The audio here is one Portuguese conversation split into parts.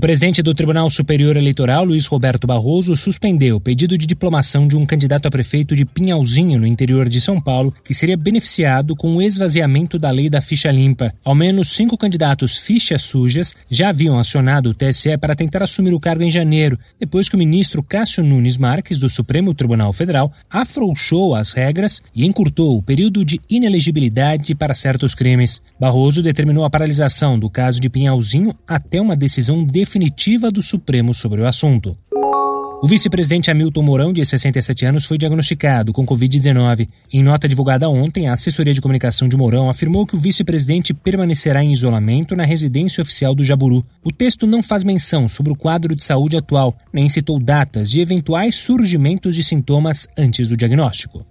O presidente do Tribunal Superior Eleitoral, Luiz Roberto Barroso, suspendeu o pedido de diplomação de um candidato a prefeito de Pinhalzinho, no interior de São Paulo, que seria beneficiado com o esvaziamento da lei da ficha limpa. Ao menos cinco candidatos fichas sujas já haviam acionado o TSE para tentar assumir o cargo em janeiro, depois que o ministro Cássio Nunes Marques, do Supremo Tribunal Federal, afrouxou as regras e encurtou o período de inelegibilidade para certos crimes. Barroso determinou a paralisação do caso de Pinhalzinho até uma decisão de definitiva do Supremo sobre o assunto. O vice-presidente Hamilton Mourão, de 67 anos, foi diagnosticado com Covid-19. Em nota divulgada ontem, a assessoria de comunicação de Mourão afirmou que o vice-presidente permanecerá em isolamento na residência oficial do Jaburu. O texto não faz menção sobre o quadro de saúde atual, nem citou datas de eventuais surgimentos de sintomas antes do diagnóstico.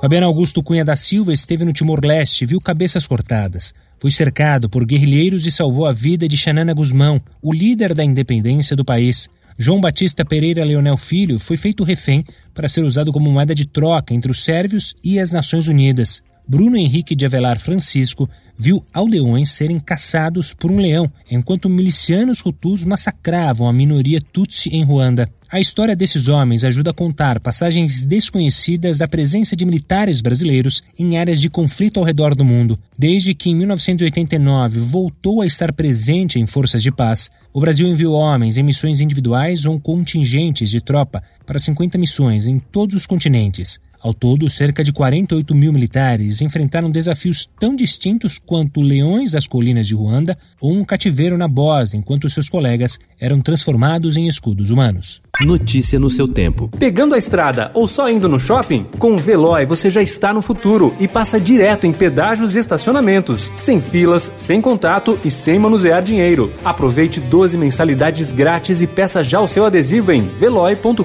Fabiano Augusto Cunha da Silva esteve no Timor-Leste e viu cabeças cortadas. Foi cercado por guerrilheiros e salvou a vida de Xanana Guzmão, o líder da independência do país. João Batista Pereira Leonel Filho foi feito refém para ser usado como moeda de troca entre os sérvios e as Nações Unidas. Bruno Henrique de Avelar Francisco viu aldeões serem caçados por um leão, enquanto milicianos hutus massacravam a minoria Tutsi em Ruanda. A história desses homens ajuda a contar passagens desconhecidas da presença de militares brasileiros em áreas de conflito ao redor do mundo. Desde que em 1989 voltou a estar presente em forças de paz, o Brasil enviou homens em missões individuais ou contingentes de tropa para 50 missões em todos os continentes. Ao todo, cerca de 48 mil militares enfrentaram desafios tão distintos quanto leões das colinas de Ruanda ou um cativeiro na Bósnia, enquanto seus colegas eram transformados em escudos humanos. Notícia no seu tempo. Pegando a estrada ou só indo no shopping? Com o Veloy você já está no futuro e passa direto em pedágios e estacionamentos, sem filas, sem contato e sem manusear dinheiro. Aproveite 12 mensalidades grátis e peça já o seu adesivo em veloy.com.br.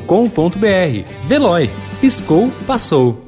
Veloy. Piscou, passou.